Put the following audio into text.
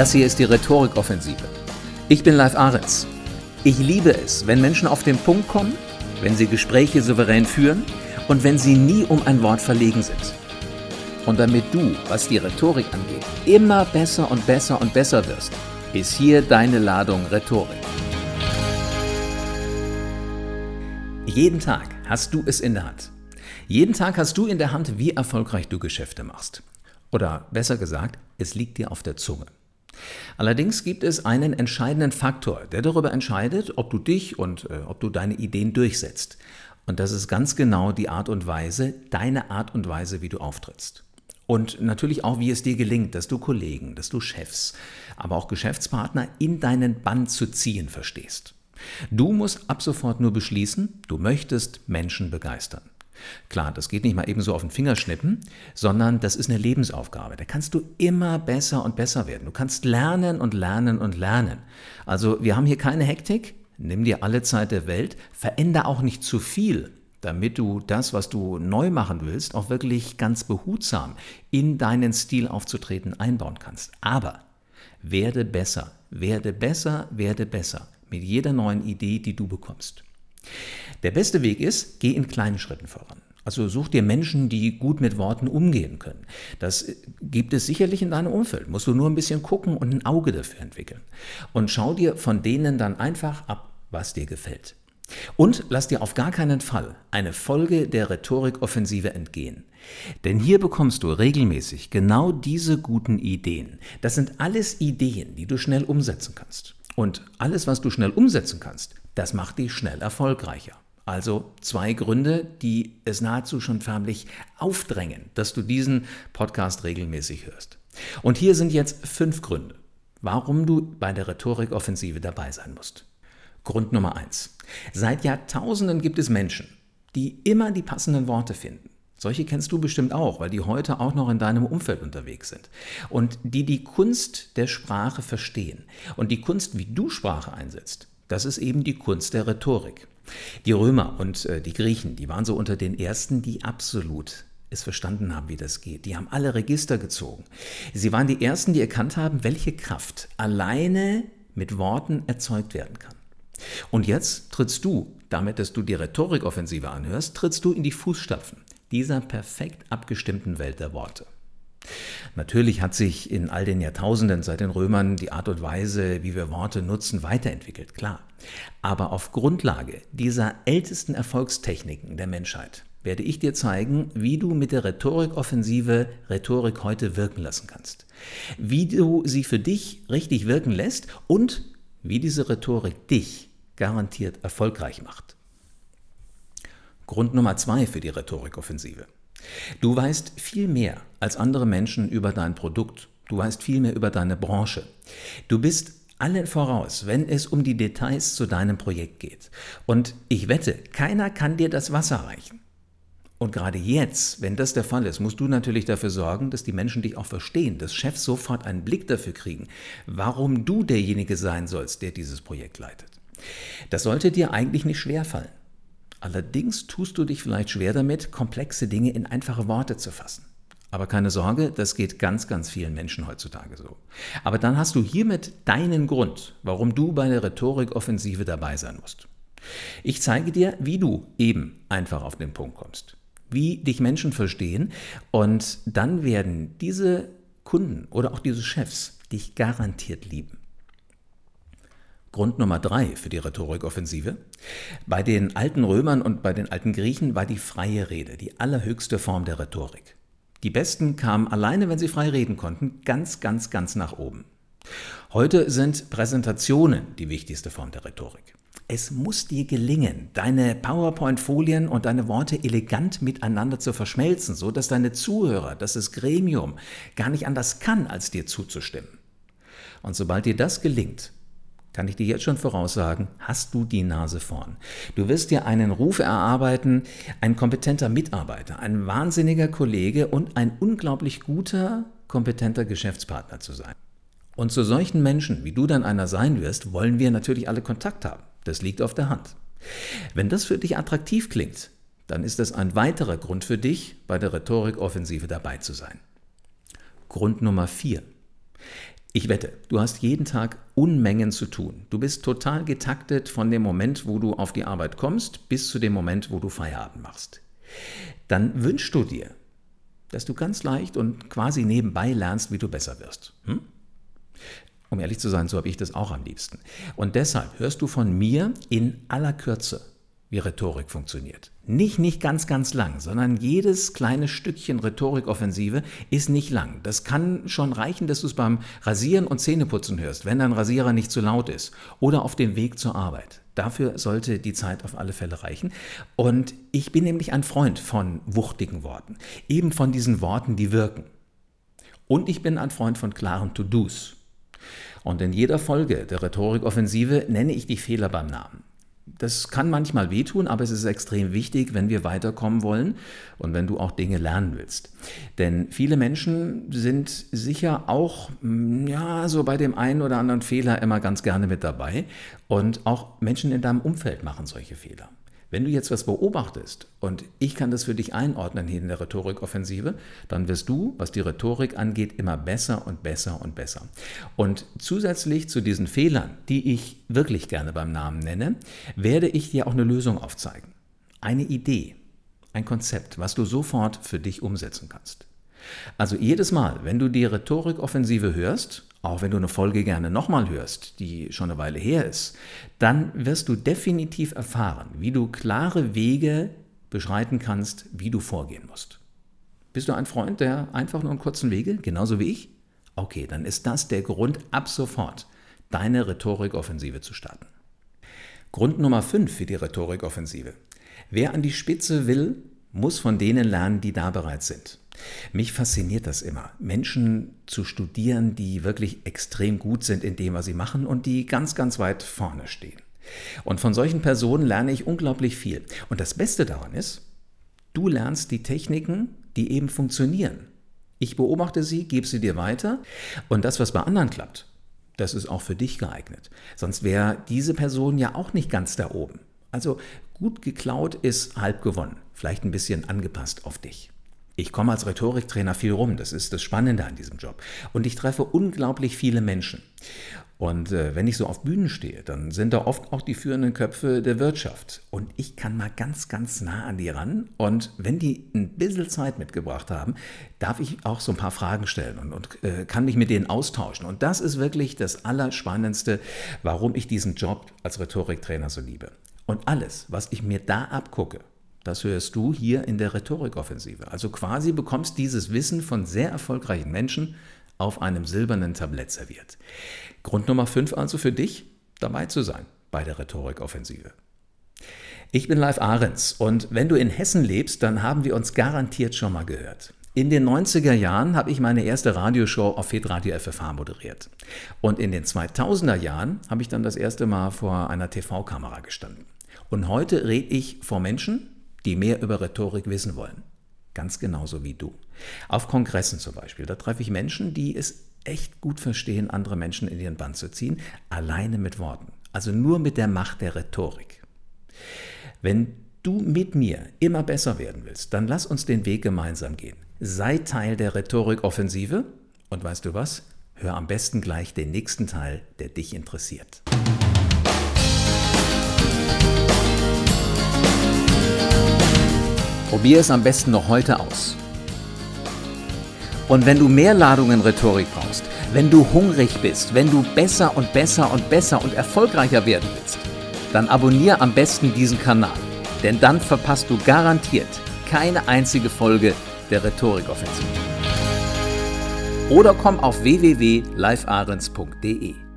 Das hier ist die Rhetorikoffensive. Ich bin Live Ahrens. Ich liebe es, wenn Menschen auf den Punkt kommen, wenn sie Gespräche souverän führen und wenn sie nie um ein Wort verlegen sind. Und damit du, was die Rhetorik angeht, immer besser und besser und besser wirst, ist hier deine Ladung Rhetorik. Jeden Tag hast du es in der Hand. Jeden Tag hast du in der Hand, wie erfolgreich du Geschäfte machst. Oder besser gesagt, es liegt dir auf der Zunge. Allerdings gibt es einen entscheidenden Faktor, der darüber entscheidet, ob du dich und äh, ob du deine Ideen durchsetzt. Und das ist ganz genau die Art und Weise, deine Art und Weise, wie du auftrittst. Und natürlich auch, wie es dir gelingt, dass du Kollegen, dass du Chefs, aber auch Geschäftspartner in deinen Bann zu ziehen verstehst. Du musst ab sofort nur beschließen, du möchtest Menschen begeistern. Klar, das geht nicht mal eben so auf den Finger schnippen, sondern das ist eine Lebensaufgabe. Da kannst du immer besser und besser werden. Du kannst lernen und lernen und lernen. Also wir haben hier keine Hektik. Nimm dir alle Zeit der Welt. Veränder auch nicht zu viel, damit du das, was du neu machen willst, auch wirklich ganz behutsam in deinen Stil aufzutreten einbauen kannst. Aber werde besser, werde besser, werde besser mit jeder neuen Idee, die du bekommst. Der beste Weg ist, geh in kleinen Schritten voran. Also such dir Menschen, die gut mit Worten umgehen können. Das äh, gibt es sicherlich in deinem Umfeld. Musst du nur ein bisschen gucken und ein Auge dafür entwickeln. Und schau dir von denen dann einfach ab, was dir gefällt. Und lass dir auf gar keinen Fall eine Folge der Rhetorikoffensive entgehen. Denn hier bekommst du regelmäßig genau diese guten Ideen. Das sind alles Ideen, die du schnell umsetzen kannst. Und alles, was du schnell umsetzen kannst, das macht dich schnell erfolgreicher. Also zwei Gründe, die es nahezu schon förmlich aufdrängen, dass du diesen Podcast regelmäßig hörst. Und hier sind jetzt fünf Gründe, warum du bei der Rhetorikoffensive dabei sein musst. Grund Nummer eins. Seit Jahrtausenden gibt es Menschen, die immer die passenden Worte finden. Solche kennst du bestimmt auch, weil die heute auch noch in deinem Umfeld unterwegs sind. Und die die Kunst der Sprache verstehen. Und die Kunst, wie du Sprache einsetzt, das ist eben die Kunst der Rhetorik. Die Römer und äh, die Griechen, die waren so unter den ersten, die absolut es verstanden haben, wie das geht. Die haben alle Register gezogen. Sie waren die ersten, die erkannt haben, welche Kraft alleine mit Worten erzeugt werden kann. Und jetzt trittst du, damit dass du die Rhetorikoffensive anhörst, trittst du in die Fußstapfen dieser perfekt abgestimmten Welt der Worte. Natürlich hat sich in all den Jahrtausenden seit den Römern die Art und Weise, wie wir Worte nutzen, weiterentwickelt, klar. Aber auf Grundlage dieser ältesten Erfolgstechniken der Menschheit werde ich dir zeigen, wie du mit der Rhetorikoffensive Rhetorik heute wirken lassen kannst. Wie du sie für dich richtig wirken lässt und wie diese Rhetorik dich garantiert erfolgreich macht. Grund Nummer zwei für die Rhetorikoffensive. Du weißt viel mehr als andere Menschen über dein Produkt. Du weißt viel mehr über deine Branche. Du bist allen voraus, wenn es um die Details zu deinem Projekt geht. Und ich wette, keiner kann dir das Wasser reichen. Und gerade jetzt, wenn das der Fall ist, musst du natürlich dafür sorgen, dass die Menschen dich auch verstehen, dass Chefs sofort einen Blick dafür kriegen, warum du derjenige sein sollst, der dieses Projekt leitet. Das sollte dir eigentlich nicht schwerfallen. Allerdings tust du dich vielleicht schwer damit, komplexe Dinge in einfache Worte zu fassen. Aber keine Sorge, das geht ganz, ganz vielen Menschen heutzutage so. Aber dann hast du hiermit deinen Grund, warum du bei der Rhetorikoffensive dabei sein musst. Ich zeige dir, wie du eben einfach auf den Punkt kommst, wie dich Menschen verstehen und dann werden diese Kunden oder auch diese Chefs dich garantiert lieben. Grund Nummer drei für die Rhetorikoffensive. Bei den alten Römern und bei den alten Griechen war die freie Rede die allerhöchste Form der Rhetorik. Die Besten kamen alleine, wenn sie frei reden konnten, ganz, ganz, ganz nach oben. Heute sind Präsentationen die wichtigste Form der Rhetorik. Es muss dir gelingen, deine PowerPoint-Folien und deine Worte elegant miteinander zu verschmelzen, so dass deine Zuhörer, dass das Gremium gar nicht anders kann, als dir zuzustimmen. Und sobald dir das gelingt, kann ich dir jetzt schon voraussagen, hast du die Nase vorn. Du wirst dir einen Ruf erarbeiten, ein kompetenter Mitarbeiter, ein wahnsinniger Kollege und ein unglaublich guter, kompetenter Geschäftspartner zu sein. Und zu solchen Menschen, wie du dann einer sein wirst, wollen wir natürlich alle Kontakt haben. Das liegt auf der Hand. Wenn das für dich attraktiv klingt, dann ist das ein weiterer Grund für dich, bei der Rhetorikoffensive dabei zu sein. Grund Nummer vier. Ich wette, du hast jeden Tag Unmengen zu tun. Du bist total getaktet von dem Moment, wo du auf die Arbeit kommst, bis zu dem Moment, wo du Feierabend machst. Dann wünschst du dir, dass du ganz leicht und quasi nebenbei lernst, wie du besser wirst. Hm? Um ehrlich zu sein, so habe ich das auch am liebsten. Und deshalb hörst du von mir in aller Kürze wie Rhetorik funktioniert. Nicht, nicht ganz, ganz lang, sondern jedes kleine Stückchen Rhetorikoffensive ist nicht lang. Das kann schon reichen, dass du es beim Rasieren und Zähneputzen hörst, wenn dein Rasierer nicht zu laut ist oder auf dem Weg zur Arbeit. Dafür sollte die Zeit auf alle Fälle reichen. Und ich bin nämlich ein Freund von wuchtigen Worten, eben von diesen Worten, die wirken. Und ich bin ein Freund von klaren To-Dos. Und in jeder Folge der Rhetorikoffensive nenne ich die Fehler beim Namen. Das kann manchmal wehtun, aber es ist extrem wichtig, wenn wir weiterkommen wollen und wenn du auch Dinge lernen willst. Denn viele Menschen sind sicher auch, mm, ja, so bei dem einen oder anderen Fehler immer ganz gerne mit dabei. Und auch Menschen in deinem Umfeld machen solche Fehler. Wenn du jetzt was beobachtest und ich kann das für dich einordnen hier in der Rhetorikoffensive, dann wirst du, was die Rhetorik angeht, immer besser und besser und besser. Und zusätzlich zu diesen Fehlern, die ich wirklich gerne beim Namen nenne, werde ich dir auch eine Lösung aufzeigen. Eine Idee, ein Konzept, was du sofort für dich umsetzen kannst. Also jedes Mal, wenn du die Rhetorikoffensive hörst, auch wenn du eine Folge gerne nochmal hörst, die schon eine Weile her ist, dann wirst du definitiv erfahren, wie du klare Wege beschreiten kannst, wie du vorgehen musst. Bist du ein Freund der einfach nur kurzen Wege, genauso wie ich? Okay, dann ist das der Grund, ab sofort deine Rhetorikoffensive zu starten. Grund Nummer 5 für die Rhetorikoffensive. Wer an die Spitze will, muss von denen lernen, die da bereits sind. Mich fasziniert das immer, Menschen zu studieren, die wirklich extrem gut sind in dem, was sie machen und die ganz, ganz weit vorne stehen. Und von solchen Personen lerne ich unglaublich viel. Und das Beste daran ist, du lernst die Techniken, die eben funktionieren. Ich beobachte sie, gebe sie dir weiter und das, was bei anderen klappt, das ist auch für dich geeignet. Sonst wäre diese Person ja auch nicht ganz da oben. Also gut geklaut ist halb gewonnen, vielleicht ein bisschen angepasst auf dich. Ich komme als Rhetoriktrainer viel rum, das ist das Spannende an diesem Job. Und ich treffe unglaublich viele Menschen. Und äh, wenn ich so auf Bühnen stehe, dann sind da oft auch die führenden Köpfe der Wirtschaft. Und ich kann mal ganz, ganz nah an die ran. Und wenn die ein bisschen Zeit mitgebracht haben, darf ich auch so ein paar Fragen stellen und, und äh, kann mich mit denen austauschen. Und das ist wirklich das Allerspannendste, warum ich diesen Job als Rhetoriktrainer so liebe. Und alles, was ich mir da abgucke, das hörst du hier in der Rhetorikoffensive. Also quasi bekommst dieses Wissen von sehr erfolgreichen Menschen auf einem silbernen Tablett serviert. Grund Nummer 5 also für dich, dabei zu sein bei der Rhetorikoffensive. Ich bin Live Ahrens und wenn du in Hessen lebst, dann haben wir uns garantiert schon mal gehört. In den 90er Jahren habe ich meine erste Radioshow auf Fedradio FFH moderiert. Und in den 2000er Jahren habe ich dann das erste Mal vor einer TV-Kamera gestanden. Und heute rede ich vor Menschen, die mehr über Rhetorik wissen wollen. Ganz genauso wie du. Auf Kongressen zum Beispiel, da treffe ich Menschen, die es echt gut verstehen, andere Menschen in ihren Bann zu ziehen, alleine mit Worten. Also nur mit der Macht der Rhetorik. Wenn du mit mir immer besser werden willst, dann lass uns den Weg gemeinsam gehen. Sei Teil der Rhetorikoffensive und weißt du was? Hör am besten gleich den nächsten Teil, der dich interessiert. Probier es am besten noch heute aus. Und wenn du mehr Ladungen Rhetorik brauchst, wenn du hungrig bist, wenn du besser und besser und besser und erfolgreicher werden willst, dann abonniere am besten diesen Kanal. Denn dann verpasst du garantiert keine einzige Folge der Rhetorikoffensive. Oder komm auf www.livearens.de.